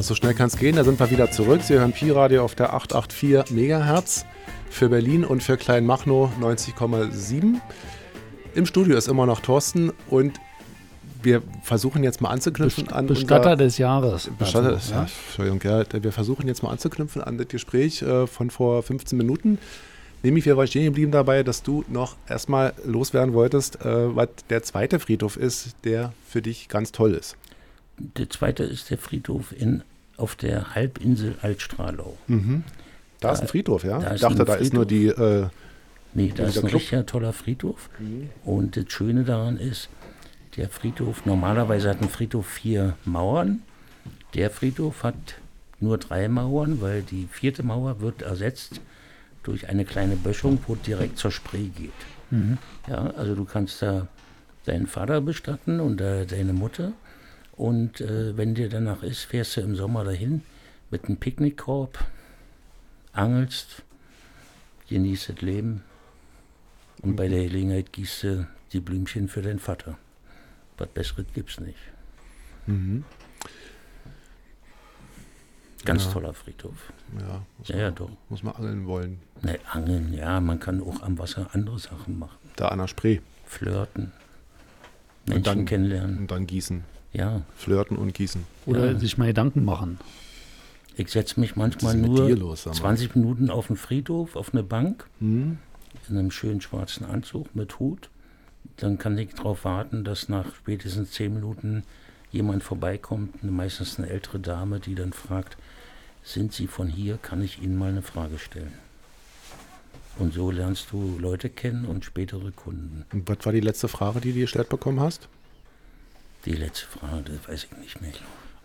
So schnell kann es gehen. Da sind wir wieder zurück. Sie hören Pi-Radio auf der 884 Megahertz für Berlin und für Kleinmachnow 90,7. Im Studio ist immer noch Thorsten und wir versuchen jetzt mal anzuknüpfen an Bestatter des Jahres. Bestatter Also, des ja. ja. Entschuldigung, ja, wir versuchen jetzt mal anzuknüpfen an das Gespräch äh, von vor 15 Minuten. Nämlich, wir waren stehen geblieben dabei, dass du noch erstmal loswerden wolltest, äh, was der zweite Friedhof ist, der für dich ganz toll ist. Der zweite ist der Friedhof in, auf der Halbinsel Altstralau. Mhm. Da ist ein Friedhof, ja? da Ich dachte, da ist nur die. Äh, Nee, da ist ein Club. richtiger toller Friedhof. Mhm. Und das Schöne daran ist, der Friedhof, normalerweise hat ein Friedhof vier Mauern. Der Friedhof hat nur drei Mauern, weil die vierte Mauer wird ersetzt durch eine kleine Böschung, wo direkt zur Spree geht. Mhm. Ja, also du kannst da deinen Vater bestatten und deine Mutter. Und äh, wenn dir danach ist, fährst du im Sommer dahin mit einem Picknickkorb, angelst, genießt das Leben und bei der Gelegenheit gießt du die Blümchen für deinen Vater. Was Besseres gibt's nicht. Mhm. Ganz Ja. toller Friedhof. Ja, muss ja, man- ja, doch. Muss man angeln wollen. Ne, angeln, ja, man kann auch am Wasser andere Sachen machen. Da an der Spree. Flirten. Und Menschen dann- kennenlernen. Und dann gießen. Ja. Flirten und gießen. Oder Ja. sich mal Gedanken machen. Ich setze mich manchmal nur los, sag mal? 20 Minuten auf den Friedhof, auf eine Bank, Mhm. in einem schönen schwarzen Anzug mit Hut. Dann kann ich darauf warten, dass nach spätestens 10 Minuten jemand vorbeikommt, eine- meistens eine ältere Dame, die dann fragt, sind Sie von hier, kann ich Ihnen mal eine Frage stellen. Und so lernst du Leute kennen und spätere Kunden. Und was war die letzte Frage, die du gestellt bekommen hast? Die letzte Frage, das weiß ich nicht mehr.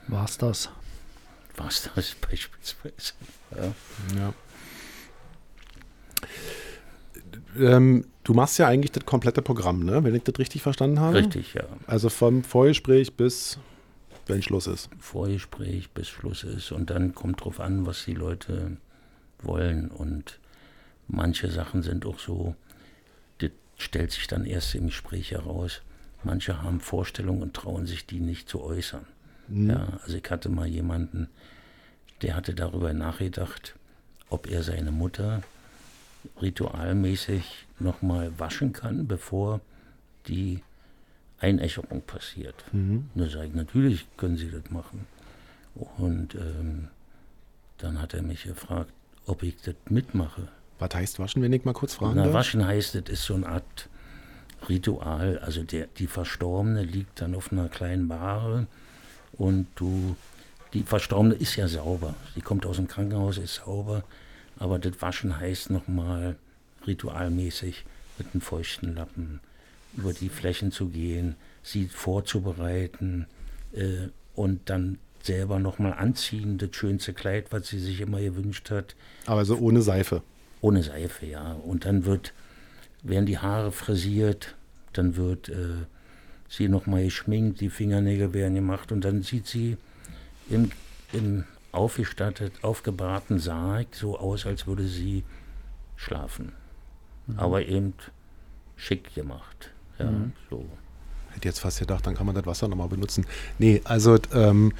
War's das? Was das [LAUGHS] beispielsweise? Ja. Ja. Ähm, du machst ja eigentlich das komplette Programm, ne? wenn ich das richtig verstanden habe. Richtig, ja. Also vom Vorgespräch bis wenn Schluss ist. Vorgespräch bis Schluss ist und dann kommt drauf an, was die Leute wollen und manche Sachen sind auch so, das stellt sich dann erst im Gespräch heraus. Manche haben Vorstellungen und trauen sich die nicht zu äußern. Mhm. Ja, also ich hatte mal jemanden, der hatte darüber nachgedacht, ob er seine Mutter ritualmäßig nochmal waschen kann, bevor die Einäscherung passiert. Mhm. Da sage ich, natürlich können Sie das machen. Und ähm, dann hat er mich gefragt, ob ich das mitmache. Was heißt waschen, wenn ich mal kurz fragen Na, darf? waschen heißt, das ist so eine Art Ritual. Also der, die Verstorbene liegt dann auf einer kleinen Bahre und du, die Verstorbene ist ja sauber. Sie kommt aus dem Krankenhaus, ist sauber. Aber das Waschen heißt nochmal ritualmäßig mit einem feuchten Lappen über die Flächen zu gehen, sie vorzubereiten äh, und dann selber nochmal anziehen, das schönste Kleid, was sie sich immer gewünscht hat. Aber so ohne Seife. Ohne Seife, ja. Und dann wird, werden die Haare frisiert, dann wird äh, sie nochmal geschminkt, die Fingernägel werden gemacht und dann sieht sie im, im aufgestattet, aufgebahrten Sarg so aus, als würde sie schlafen. Mhm. Aber eben schick gemacht. Ja, Mhm. so. Hätte jetzt fast gedacht, dann kann man das Wasser nochmal benutzen. Nee, also ähm, äh,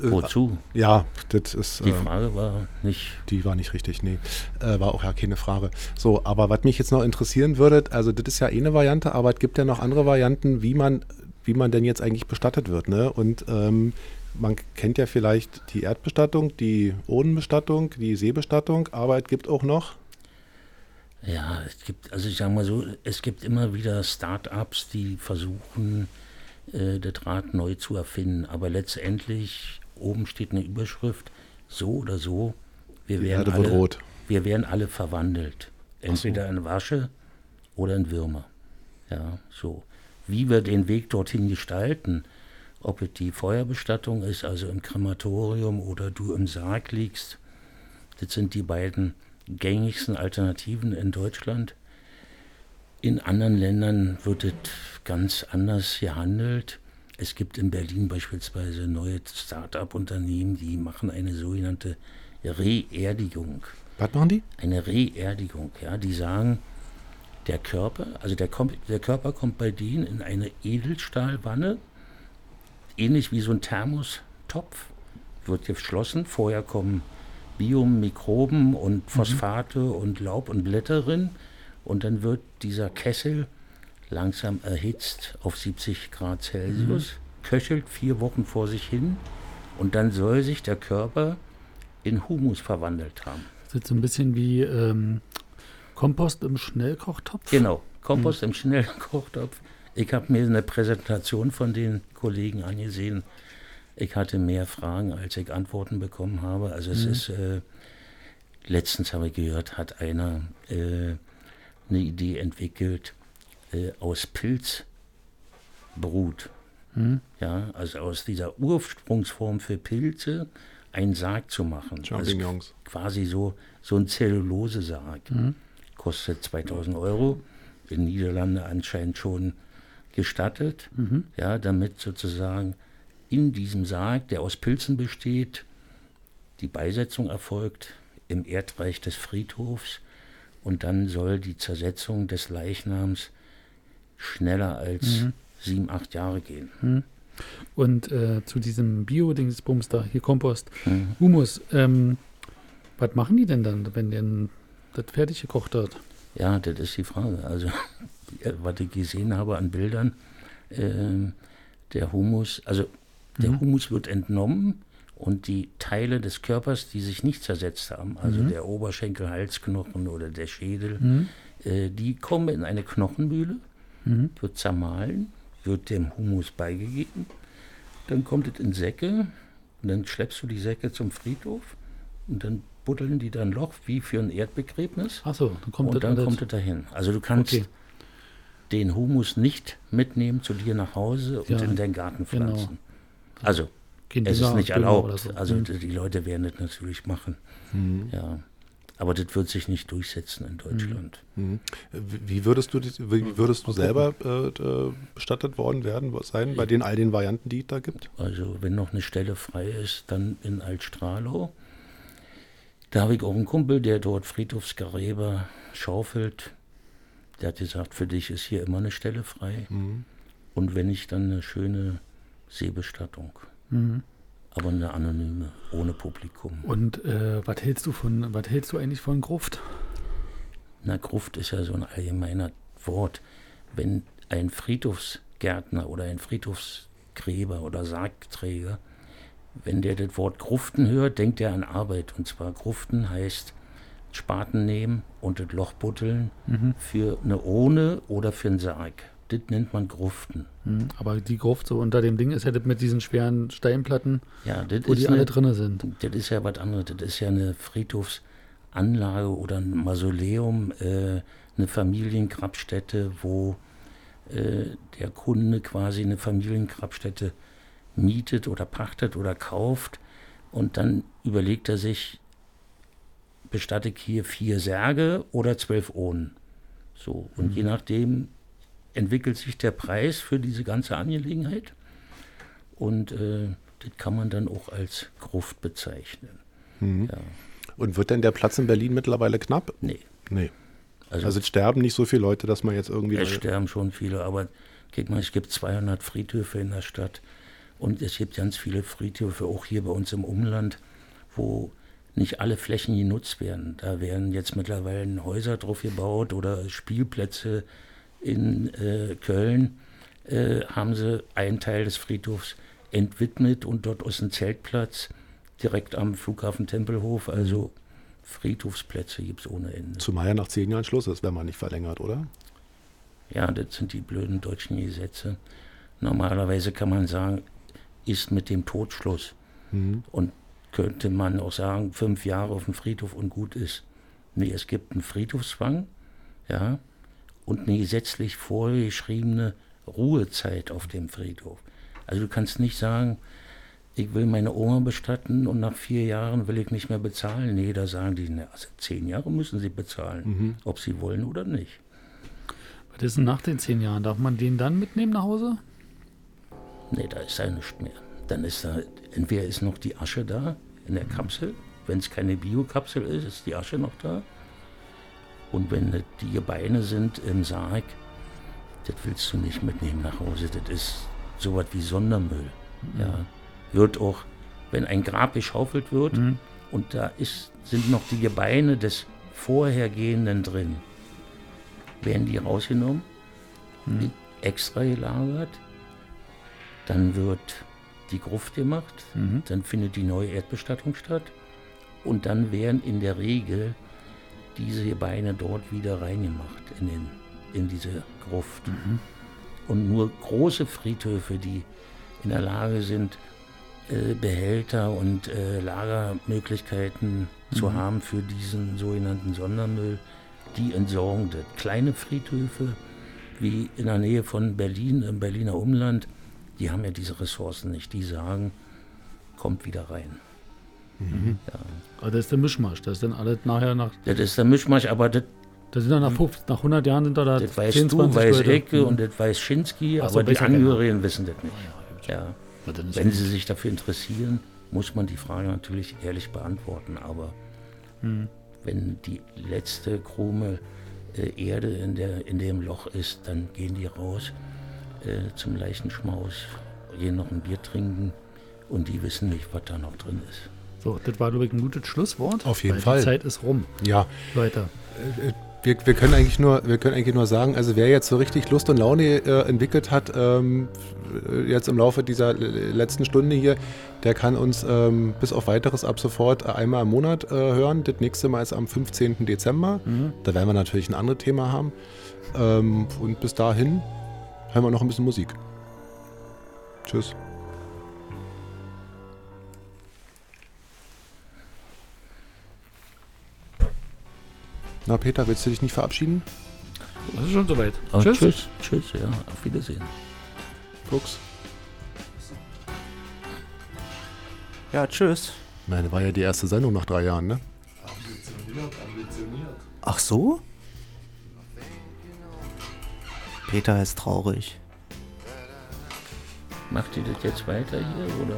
Wozu? Ja, das ist. Die ähm, Frage war nicht. Die war nicht richtig, nee. Äh, war auch ja keine Frage. So, aber was mich jetzt noch interessieren würde, also das ist ja eine Variante, aber es gibt ja noch andere Varianten, wie man, wie man denn jetzt eigentlich bestattet wird, ne? Und ähm, man kennt ja vielleicht die Erdbestattung, die Urnenbestattung, die Seebestattung, aber es gibt auch noch. Ja, es gibt, also ich sage mal so, es gibt immer wieder Start-ups, die versuchen, äh, das Rad neu zu erfinden. Aber letztendlich, oben steht eine Überschrift, so oder so, wir Die werden, Erde alle, wir werden alle verwandelt. Entweder in Wasche oder in Würmer. Ja, so. Wie wir den Weg dorthin gestalten, ob es die Feuerbestattung ist, also im Krematorium oder du im Sarg liegst, das sind die beiden gängigsten Alternativen in Deutschland. In anderen Ländern wird es ganz anders gehandelt. Es gibt in Berlin beispielsweise neue Start-up-Unternehmen, die machen eine sogenannte Reerdigung. Was machen die? Eine Reerdigung, ja. Die sagen, der Körper, also der, kommt, der Körper kommt bei denen in eine Edelstahlwanne, ähnlich wie so ein Thermostopf, wird geschlossen. Vorher kommen Biom, Mikroben und Phosphate und Laub und Blätter drin. Und dann wird dieser Kessel langsam erhitzt auf 70 Grad Celsius, köchelt vier Wochen vor sich hin und dann soll sich der Körper in Humus verwandelt haben. Das ist so ein bisschen wie ähm, Kompost im Schnellkochtopf. Genau, Kompost im Schnellkochtopf. Ich habe mir eine Präsentation von den Kollegen angesehen. Ich hatte mehr Fragen, als ich Antworten bekommen habe. Also es Mhm. ist, äh, letztens habe ich gehört, hat einer äh, eine Idee entwickelt äh, aus Pilzbrut. Mhm. Ja, also aus dieser Ursprungsform für Pilze einen Sarg zu machen. Champignons. Also quasi so, so ein Zellulose-Sarg. Mhm. Kostet 2000 Euro. In Niederlande anscheinend schon gestattet. Mhm. Ja, damit sozusagen in diesem Sarg, der aus Pilzen besteht, die Beisetzung erfolgt im Erdreich des Friedhofs und dann soll die Zersetzung des Leichnams schneller als Mhm. sieben, acht Jahre gehen. Mhm. Und äh, zu diesem Bio-Dingsbums da, hier Kompost, Mhm. Humus, ähm, was machen die denn dann, wenn denn das fertig gekocht wird? Ja, das ist die Frage. Also, ja, [LAUGHS] was ich gesehen habe an Bildern, ähm, der Humus, also der Mhm. Humus wird entnommen und die Teile des Körpers, die sich nicht zersetzt haben, also Mhm. der Oberschenkel, Halsknochen oder der Schädel, Mhm. äh, die kommen in eine Knochenmühle, Mhm. wird zermahlen, wird dem Humus beigegeben, dann kommt es in Säcke und dann schleppst du die Säcke zum Friedhof und dann buddeln die dann Loch wie für ein Erdbegräbnis. Ach so, dann kommt und dann kommt es dahin. Also du kannst Okay. den Humus nicht mitnehmen zu dir nach Hause und Ja, in deinen Garten genau. pflanzen. Also Kein es ist nicht erlaubt. so. Also Mhm. die die Leute werden das natürlich machen. Mhm. Ja. Aber das wird sich nicht durchsetzen in Deutschland. Mhm. Wie wie würdest du, das- wie würdest du selber äh, bestattet worden werden sein, bei den all den Varianten, die es da gibt? Also wenn noch eine Stelle frei ist, dann in Altstrahlau. Da habe ich auch einen Kumpel, der dort Friedhofsgräber schaufelt. Der hat gesagt, für dich ist hier immer eine Stelle frei. Mhm. Und wenn nicht, dann eine schöne Seebestattung. Mhm. Aber eine anonyme, ohne Publikum. Und äh, was hältst du von, was hältst du eigentlich von Gruft? Na, Gruft ist ja so ein allgemeiner Wort. Wenn ein Friedhofsgärtner oder ein Friedhofsgräber oder Sargträger, wenn der das Wort Gruften hört, denkt er an Arbeit. Und zwar Gruften heißt Spaten nehmen und das Loch buddeln Mhm. für eine Ohne oder für einen Sarg. Das nennt man Gruften. Mhm. Aber die Gruft so unter dem Ding ist ja das mit diesen schweren Steinplatten, Ja, wo die alle eine- drinne sind. Das ist ja was anderes. Das ist ja eine Friedhofsanlage oder ein Mausoleum, äh, eine Familiengrabstätte, wo äh, der Kunde quasi eine Familiengrabstätte mietet oder pachtet oder kauft und dann überlegt er sich, bestatte ich hier vier Särge oder zwölf Ohnen. So, und Mhm. je nachdem entwickelt sich der Preis für diese ganze Angelegenheit. Und äh, das kann man dann auch als Gruft bezeichnen. Mhm. Ja. Und wird denn der Platz in Berlin mittlerweile knapp? Nee. Nee. Also- Also, es sterben nicht so viele Leute, dass man jetzt irgendwie. Es sterben schon viele, aber guck mal, es gibt 200 Friedhöfe in der Stadt und es gibt ganz viele Friedhöfe, auch hier bei uns im Umland, wo nicht alle Flächen genutzt werden. Da werden jetzt mittlerweile Häuser drauf gebaut oder Spielplätze in äh, Köln. Äh, haben sie einen Teil des Friedhofs entwidmet und dort ist ein Zeltplatz direkt am Flughafen Tempelhof. Also Friedhofsplätze gibt es ohne Ende. Zumal ja nach zehn Jahren Schluss ist, wenn man nicht verlängert, oder? Ja, das sind die blöden deutschen Gesetze. Normalerweise kann man sagen, ist mit dem Tod Schluss. Mhm. Und könnte man auch sagen, fünf Jahre auf dem Friedhof und gut ist. Nee, es gibt einen Friedhofszwang, ja, und eine gesetzlich vorgeschriebene Ruhezeit auf dem Friedhof. Also du kannst nicht sagen, ich will meine Oma bestatten und nach vier Jahren will ich nicht mehr bezahlen. Nee, da sagen die, na, also zehn Jahre müssen sie bezahlen, Mhm. ob sie wollen oder nicht. Was ist denn nach den zehn Jahren? Darf man den dann mitnehmen nach Hause? Nee, da ist ja nichts mehr. Dann ist da, entweder ist noch die Asche da in der Kapsel. Wenn es keine Biokapsel ist, ist die Asche noch da. Und wenn das die Gebeine sind im Sarg, das willst du nicht mitnehmen nach Hause. Das ist sowas wie Sondermüll. Ja. Wird auch, wenn ein Grab geschaufelt wird und da ist, sind noch die Gebeine des Vorhergehenden drin, werden die rausgenommen, extra gelagert, dann wird die Gruft gemacht, dann findet die neue Erdbestattung statt und dann werden in der Regel diese Gebeine dort wieder reingemacht in, den, in diese Gruft. Und nur große Friedhöfe, die in der Lage sind, äh, Behälter und äh, Lagermöglichkeiten zu Mhm. haben für diesen sogenannten Sondermüll, die entsorgen das. Kleine Friedhöfe, wie in der Nähe von Berlin, im Berliner Umland, die haben ja diese Ressourcen nicht. Die sagen, kommt wieder rein. Mhm. Ja. Aber das ist der Mischmasch. Das ist dann alles nachher nach. Das ist der Mischmasch, aber das. Das sind dann nach, 50, nach 100 Jahren sind da, da Das weißt 10, du, 20 weiß Leute. Ecke Mhm. und das weiß Schinski, Ach aber die. Angehörigen wissen das nicht. Ja. Na, dann ist Wenn sie sich dafür interessieren, muss man die Frage natürlich ehrlich beantworten. Aber Mhm. wenn die letzte Krume äh, Erde in, der, in dem Loch ist, dann gehen die raus äh, zum Leichenschmaus, gehen noch ein Bier trinken und die wissen nicht, was da noch drin ist. So, das war, glaube ich, ein gutes Schlusswort. Auf jeden Fall. Die Zeit ist rum. Ja. Leute. Äh, Wir, wir, können eigentlich nur, wir können eigentlich nur sagen, also wer jetzt so richtig Lust und Laune äh, entwickelt hat, ähm, äh, jetzt im Laufe dieser letzten Stunde hier, der kann uns ähm, bis auf weiteres ab sofort einmal im Monat äh, hören. Das nächste Mal ist am 15. Dezember. Mhm. Da werden wir natürlich ein anderes Thema haben. Ähm, und bis dahin hören wir noch ein bisschen Musik. Tschüss. Na Peter, willst du dich nicht verabschieden? Das ist schon soweit. Oh, Tschüss. tschüss. Tschüss, ja, auf Wiedersehen. Fuchs. Ja, tschüss. Meine, war ja die erste Sendung nach drei Jahren, ne? Ambitioniert, ambitioniert. Ach so? Peter ist traurig. Macht ihr das jetzt weiter hier oder?